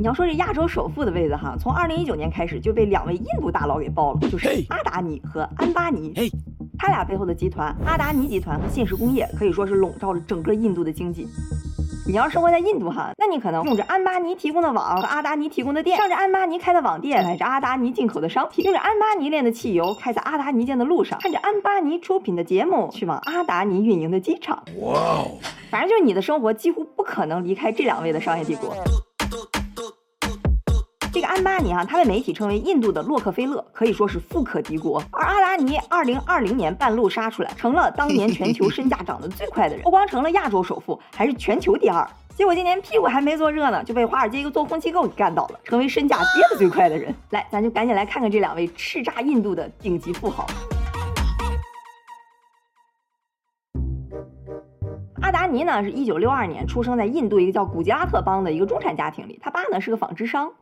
你要说这亚洲首富的位子哈，从二零一九年开始就被两位印度大佬给包了，就是阿达尼和安巴尼。他俩背后的集团阿达尼集团和信实工业可以说是笼罩着整个印度的经济。你要生活在印度哈，那你可能用着安巴尼提供的网和阿达尼提供的电，上着安巴尼开的网店，买着阿达尼进口的商品，用着安巴尼炼的汽油开在阿达尼建的路上，看着安巴尼出品的节目，去往阿达尼运营的机场。哇哦，反正就是你的生活几乎不可能离开这两位的商业帝国。这个安巴尼哈，他被媒体称为印度的洛克菲勒，可以说是富可敌国。而阿达尼二零二零年半路杀出来，成了当年全球身价涨得最快的人，不光成了亚洲首富，还是全球第二。结果今年屁股还没坐热呢，就被华尔街一个做空机构给干倒了，成为身价跌得最快的人。来，咱就赶紧来看看这两位叱咤印度的顶级富豪。阿达尼呢，是一九六二年出生在印度一个叫古吉拉特邦的一个中产家庭里，他爸呢是个纺织商。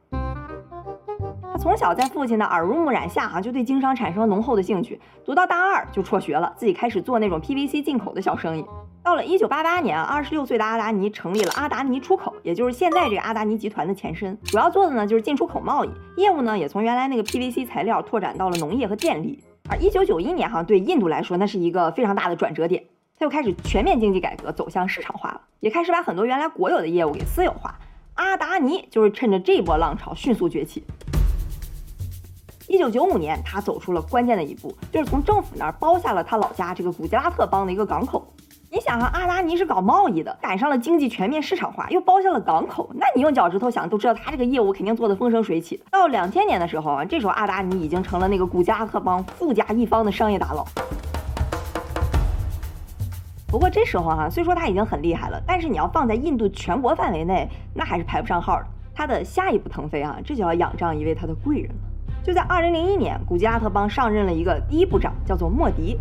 从小在父亲的耳濡目染下，哈就对经商产生了浓厚的兴趣。读到大二就辍学了，自己开始做那种 PVC 进口的小生意。到了一九八八年，二十六岁的阿达尼成立了阿达尼出口，也就是现在这个阿达尼集团的前身。主要做的呢就是进出口贸易，业务呢也从原来那个 PVC 材料拓展到了农业和电力。而一九九一年，哈对印度来说那是一个非常大的转折点，他又开始全面经济改革，走向市场化了，也开始把很多原来国有的业务给私有化。阿达尼就是趁着这波浪潮迅速崛起。一九九五年，他走出了关键的一步，就是从政府那儿包下了他老家这个古吉拉特邦的一个港口。你想啊，阿达尼是搞贸易的，赶上了经济全面市场化，又包下了港口，那你用脚趾头想都知道，他这个业务肯定做得风生水起。到两千年的时候啊，这时候阿达尼已经成了那个古吉拉特邦富甲一方的商业大佬。不过这时候哈，虽说他已经很厉害了，但是你要放在印度全国范围内，那还是排不上号的。他的下一步腾飞啊，这就要仰仗一位他的贵人了。就在二零零一年，古吉拉特邦上任了一个第一部长，叫做莫迪。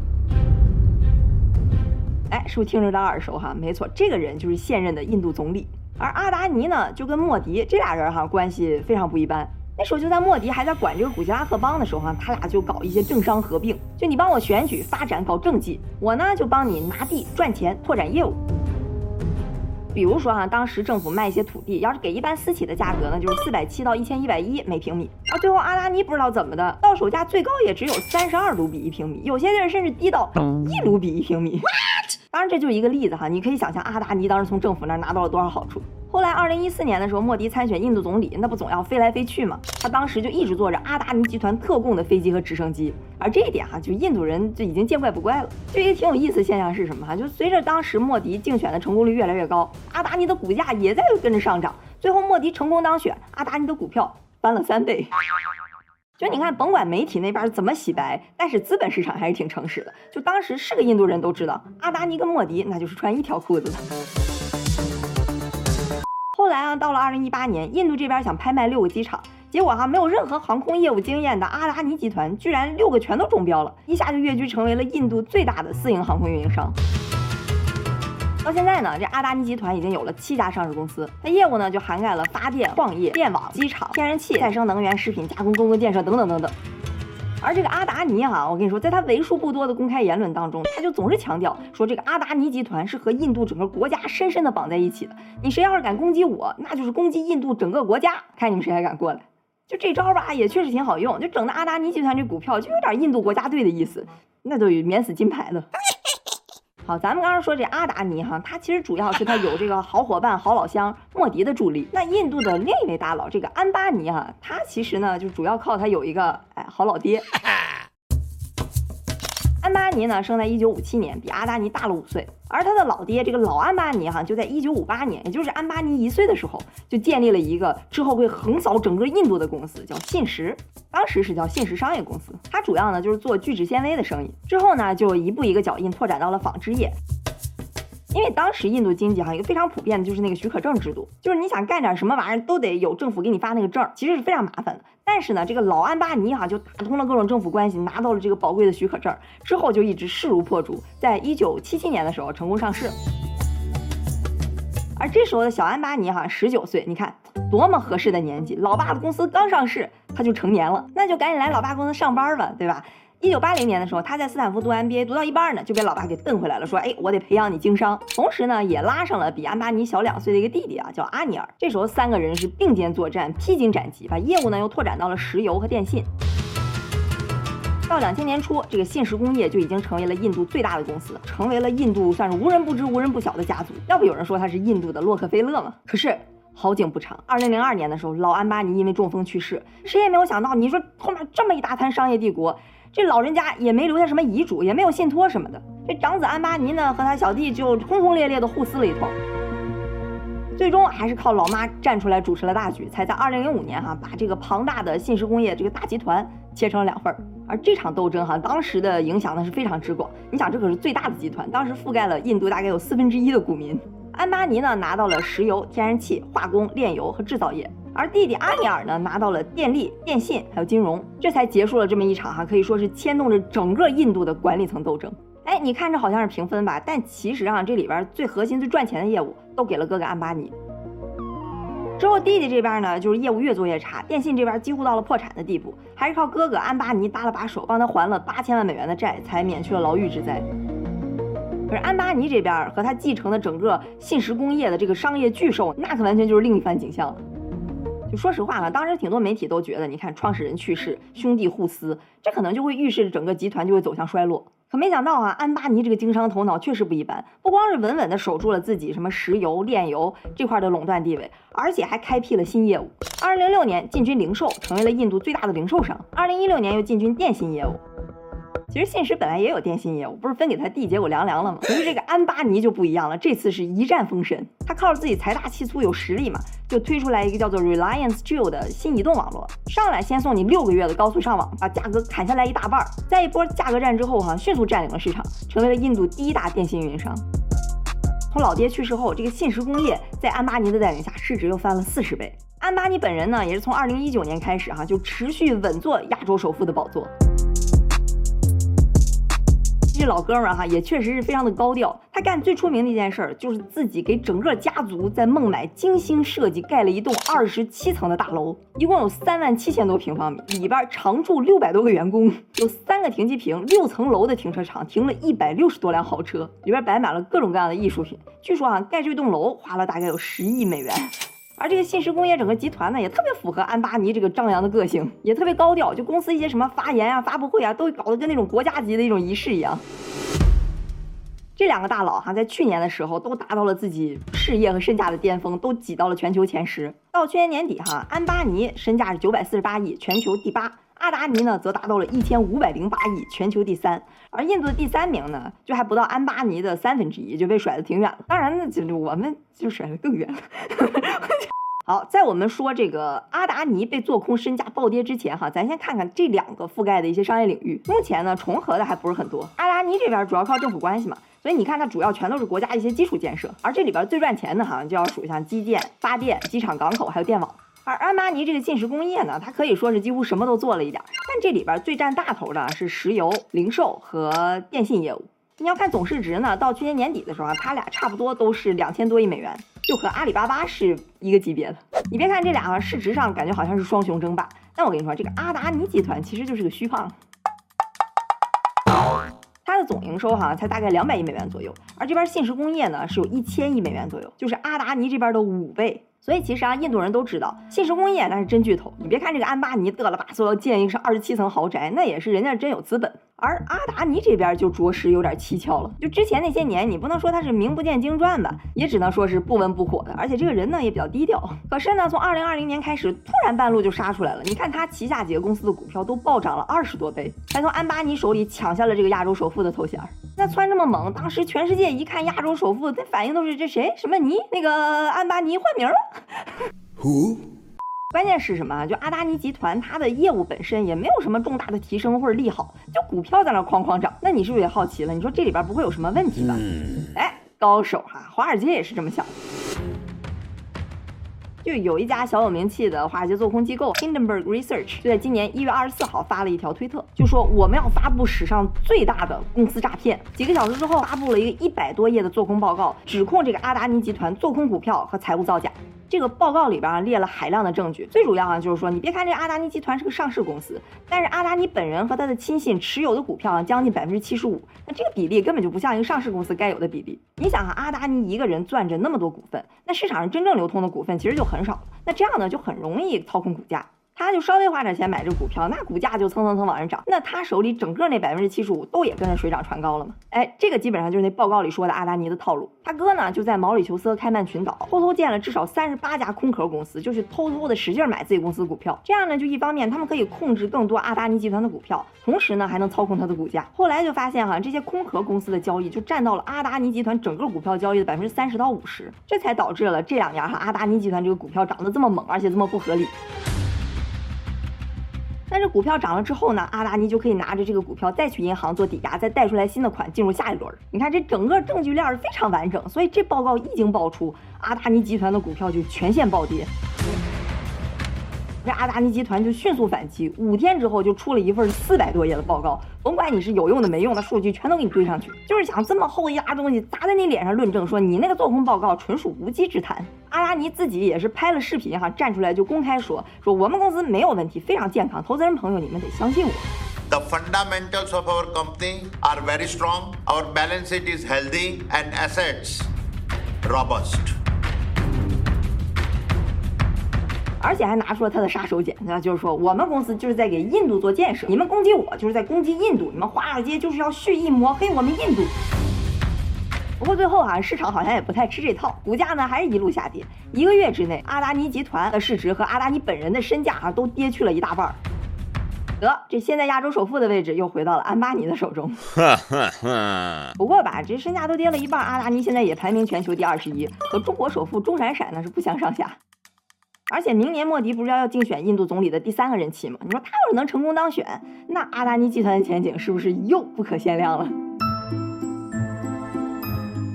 哎，是不是听着有点耳熟哈？没错，这个人就是现任的印度总理。而阿达尼呢，就跟莫迪这俩人哈关系非常不一般。那时候就在莫迪还在管这个古吉拉特邦的时候哈，他俩就搞一些政商合并，就你帮我选举、发展、搞政绩，我呢就帮你拿地、赚钱、拓展业务。比如说哈，当时政府卖一些土地，要是给一般私企的价格呢，就是四百七到一千一百一每平米。啊最后阿达尼不知道怎么的，到手价最高也只有三十二卢比一平米，有些地儿甚至低到一卢比一平米。当然这就是一个例子哈，你可以想象阿达尼当时从政府那儿拿到了多少好处。后来二零一四年的时候，莫迪参选印度总理，那不总要飞来飞去吗？他当时就一直坐着阿达尼集团特供的飞机和直升机。而这一点哈，就印度人就已经见怪不怪了。就一个挺有意思的现象是什么哈？就随着当时莫迪竞选的成功率越来越高，阿达尼的股价也在跟着上涨。最后莫迪成功当选，阿达尼的股票翻了三倍。就你看，甭管媒体那边怎么洗白，但是资本市场还是挺诚实的。就当时是个印度人都知道，阿达尼跟莫迪那就是穿一条裤子的。后来啊，到了二零一八年，印度这边想拍卖六个机场，结果哈没有任何航空业务经验的阿达尼集团居然六个全都中标了，一下就跃居成为了印度最大的私营航空运营商。到现在呢，这阿达尼集团已经有了七家上市公司，它业务呢就涵盖了发电、矿业、电网、机场、天然气、再生能源、食品加工、公共建设等等等等。而这个阿达尼哈，我跟你说，在他为数不多的公开言论当中，他就总是强调说，这个阿达尼集团是和印度整个国家深深的绑在一起的。你谁要是敢攻击我，那就是攻击印度整个国家，看你们谁还敢过来。就这招吧，也确实挺好用，就整的阿达尼集团这股票就有点印度国家队的意思，那都有免死金牌的。好，咱们刚刚说这阿达尼哈，他其实主要是他有这个 好伙伴、好老乡莫迪的助力。那印度的另一位大佬这个安巴尼哈，他其实呢就主要靠他有一个哎好老爹。安巴尼呢生在一九五七年，比阿达尼大了五岁。而他的老爹这个老安巴尼哈，就在一九五八年，也就是安巴尼一岁的时候，就建立了一个之后会横扫整个印度的公司，叫信实。当时是叫信实商业公司，它主要呢就是做聚酯纤维的生意。之后呢就一步一个脚印拓展到了纺织业。因为当时印度经济哈一个非常普遍的就是那个许可证制度，就是你想干点什么玩意儿都得有政府给你发那个证，其实是非常麻烦的。但是呢，这个老安巴尼哈就打通了各种政府关系，拿到了这个宝贵的许可证，之后就一直势如破竹，在一九七七年的时候成功上市。而这时候的小安巴尼哈十九岁，你看多么合适的年纪，老爸的公司刚上市，他就成年了，那就赶紧来老爸公司上班吧，对吧？一九八零年的时候，他在斯坦福读 MBA，读到一半呢，就被老爸给瞪回来了，说：“哎，我得培养你经商。”同时呢，也拉上了比安巴尼小两岁的一个弟弟啊，叫阿尼尔。这时候三个人是并肩作战，披荆斩棘，把业务呢又拓展到了石油和电信。到两千年初，这个信实工业就已经成为了印度最大的公司，成为了印度算是无人不知、无人不晓的家族。要不有人说他是印度的洛克菲勒吗？可是。好景不长，二零零二年的时候，老安巴尼因为中风去世。谁也没有想到，你说后面这么一大摊商业帝国，这老人家也没留下什么遗嘱，也没有信托什么的。这长子安巴尼呢，和他小弟就轰轰烈烈的互撕了一通。最终还是靠老妈站出来主持了大局，才在二零零五年哈把这个庞大的信实工业这个大集团切成了两份儿。而这场斗争哈，当时的影响呢是非常之广。你想，这可是最大的集团，当时覆盖了印度大概有四分之一的股民。安巴尼呢拿到了石油、天然气、化工、炼油和制造业，而弟弟阿尼尔呢拿到了电力、电信还有金融，这才结束了这么一场哈可以说是牵动着整个印度的管理层斗争。哎，你看着好像是平分吧，但其实啊这里边最核心、最赚钱的业务都给了哥哥安巴尼。之后弟弟这边呢就是业务越做越差，电信这边几乎到了破产的地步，还是靠哥哥安巴尼搭了把手，帮他还了八千万美元的债，才免去了牢狱之灾。可是安巴尼这边和他继承的整个信实工业的这个商业巨兽，那可完全就是另一番景象了。说实话啊，当时挺多媒体都觉得，你看创始人去世，兄弟互撕，这可能就会预示着整个集团就会走向衰落。可没想到啊，安巴尼这个经商头脑确实不一般，不光是稳稳的守住了自己什么石油炼油这块的垄断地位，而且还开辟了新业务。二零零六年进军零售，成为了印度最大的零售商。二零一六年又进军电信业务。其实信实本来也有电信业务，不是分给他弟，结果凉凉了吗？可是这个安巴尼就不一样了，这次是一战封神。他靠着自己财大气粗有实力嘛，就推出来一个叫做 Reliance Jio 的新移动网络，上来先送你六个月的高速上网，把价格砍下来一大半。在一波价格战之后，哈，迅速占领了市场，成为了印度第一大电信运营商。从老爹去世后，这个信实工业在安巴尼的带领下，市值又翻了四十倍。安巴尼本人呢，也是从二零一九年开始哈，就持续稳坐亚洲首富的宝座。这老哥们儿哈也确实是非常的高调，他干最出名的一件事儿就是自己给整个家族在孟买精心设计盖了一栋二十七层的大楼，一共有三万七千多平方米，里边常住六百多个员工，有三个停机坪，六层楼的停车场停了一百六十多辆豪车，里边摆满了各种各样的艺术品。据说啊，盖这栋楼花了大概有十亿美元。而这个信实工业整个集团呢，也特别符合安巴尼这个张扬的个性，也特别高调。就公司一些什么发言啊、发布会啊，都搞得跟那种国家级的一种仪式一样。这两个大佬哈，在去年的时候都达到了自己事业和身价的巅峰，都挤到了全球前十。到去年年底哈，安巴尼身价是九百四十八亿，全球第八；阿达尼呢，则达到了一千五百零八亿，全球第三。而印度的第三名呢，就还不到安巴尼的三分之一，就被甩得挺远了。当然呢，就我们就甩得更远了。好，在我们说这个阿达尼被做空身价暴跌之前，哈，咱先看看这两个覆盖的一些商业领域。目前呢，重合的还不是很多。阿达尼这边主要靠政府关系嘛，所以你看它主要全都是国家一些基础建设。而这里边最赚钱的，好像就要数像基建、发电、机场、港口还有电网。而安巴尼这个信实工业呢，它可以说是几乎什么都做了一点，但这里边最占大头的是石油、零售和电信业务。你要看总市值呢，到去年年底的时候啊，它俩差不多都是两千多亿美元。就和阿里巴巴是一个级别的。你别看这俩啊市值上感觉好像是双雄争霸，但我跟你说，这个阿达尼集团其实就是个虚胖。它的总营收哈才大概两百亿美元左右，而这边信实工业呢是有一千亿美元左右，就是阿达尼这边的五倍。所以其实啊，印度人都知道信实工业那是真巨头。你别看这个安巴尼嘚了吧嗦要建一个是二十七层豪宅，那也是人家真有资本。而阿达尼这边就着实有点蹊跷了。就之前那些年，你不能说他是名不见经传吧，也只能说是不温不火的。而且这个人呢也比较低调。可是呢，从二零二零年开始，突然半路就杀出来了。你看他旗下几个公司的股票都暴涨了二十多倍，还从安巴尼手里抢下了这个亚洲首富的头衔。那窜这么猛，当时全世界一看亚洲首富，那反应都是这谁什么尼那个安巴尼换名了。Who？关键是什么？就阿达尼集团，它的业务本身也没有什么重大的提升或者利好，就股票在那哐哐涨。那你是不是也好奇了？你说这里边不会有什么问题吧？哎，高手哈，华尔街也是这么想。就有一家小有名气的华尔街做空机构 Hindenburg Research 就在今年一月二十四号发了一条推特，就说我们要发布史上最大的公司诈骗。几个小时之后，发布了一个一百多页的做空报告，指控这个阿达尼集团做空股票和财务造假。这个报告里边啊列了海量的证据，最主要啊就是说，你别看这阿达尼集团是个上市公司，但是阿达尼本人和他的亲信持有的股票啊将近百分之七十五，那这个比例根本就不像一个上市公司该有的比例。你想啊，阿达尼一个人攥着那么多股份，那市场上真正流通的股份其实就很少，那这样呢就很容易操控股价。他就稍微花点钱买这股票，那股价就蹭蹭蹭往上涨。那他手里整个那百分之七十五都也跟着水涨船高了嘛？哎，这个基本上就是那报告里说的阿达尼的套路。他哥呢就在毛里求斯开曼群岛偷偷建了至少三十八家空壳公司，就是偷偷的使劲买自己公司股票。这样呢，就一方面他们可以控制更多阿达尼集团的股票，同时呢还能操控它的股价。后来就发现哈，这些空壳公司的交易就占到了阿达尼集团整个股票交易的百分之三十到五十，这才导致了这两年哈阿达尼集团这个股票涨得这么猛，而且这么不合理。股票涨了之后呢，阿达尼就可以拿着这个股票再去银行做抵押，再贷出来新的款，进入下一轮。你看这整个证据链是非常完整，所以这报告一经爆出，阿达尼集团的股票就全线暴跌。这阿达尼集团就迅速反击，五天之后就出了一份四百多页的报告，甭管你是有用的没用的数据，全都给你堆上去，就是想这么厚一沓东西砸在你脸上论证，说你那个做空报告纯属无稽之谈。阿达尼自己也是拍了视频哈，站出来就公开说，说我们公司没有问题，非常健康，投资人朋友你们得相信我。The fundamentals of our company are very strong. Our balance sheet is healthy and assets robust. 而且还拿出了他的杀手锏，那就是说我们公司就是在给印度做建设，你们攻击我就是在攻击印度，你们华尔街就是要蓄意抹黑我们印度。不过最后啊，市场好像也不太吃这套，股价呢还是一路下跌。一个月之内，阿达尼集团的市值和阿达尼本人的身价啊都跌去了一大半儿。得，这现在亚洲首富的位置又回到了安巴尼的手中。不过吧，这身价都跌了一半，阿达尼现在也排名全球第二十一，和中国首富钟闪闪那是不相上下。而且明年莫迪不是要竞选印度总理的第三个任期吗？你说他要是能成功当选，那阿达尼集团的前景是不是又不可限量了？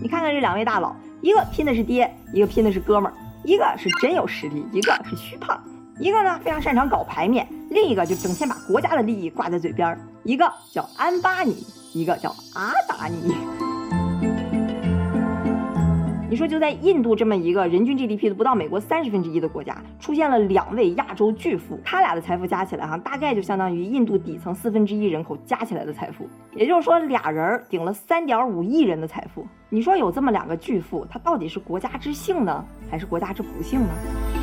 你看看这两位大佬，一个拼的是爹，一个拼的是哥们儿，一个是真有实力，一个是虚胖，一个呢非常擅长搞牌面，另一个就整天把国家的利益挂在嘴边儿，一个叫安巴尼，一个叫阿达尼。说，就在印度这么一个人均 GDP 都不到美国三十分之一的国家，出现了两位亚洲巨富，他俩的财富加起来哈，大概就相当于印度底层四分之一人口加起来的财富。也就是说，俩人顶了三点五亿人的财富。你说有这么两个巨富，他到底是国家之幸呢，还是国家之不幸呢？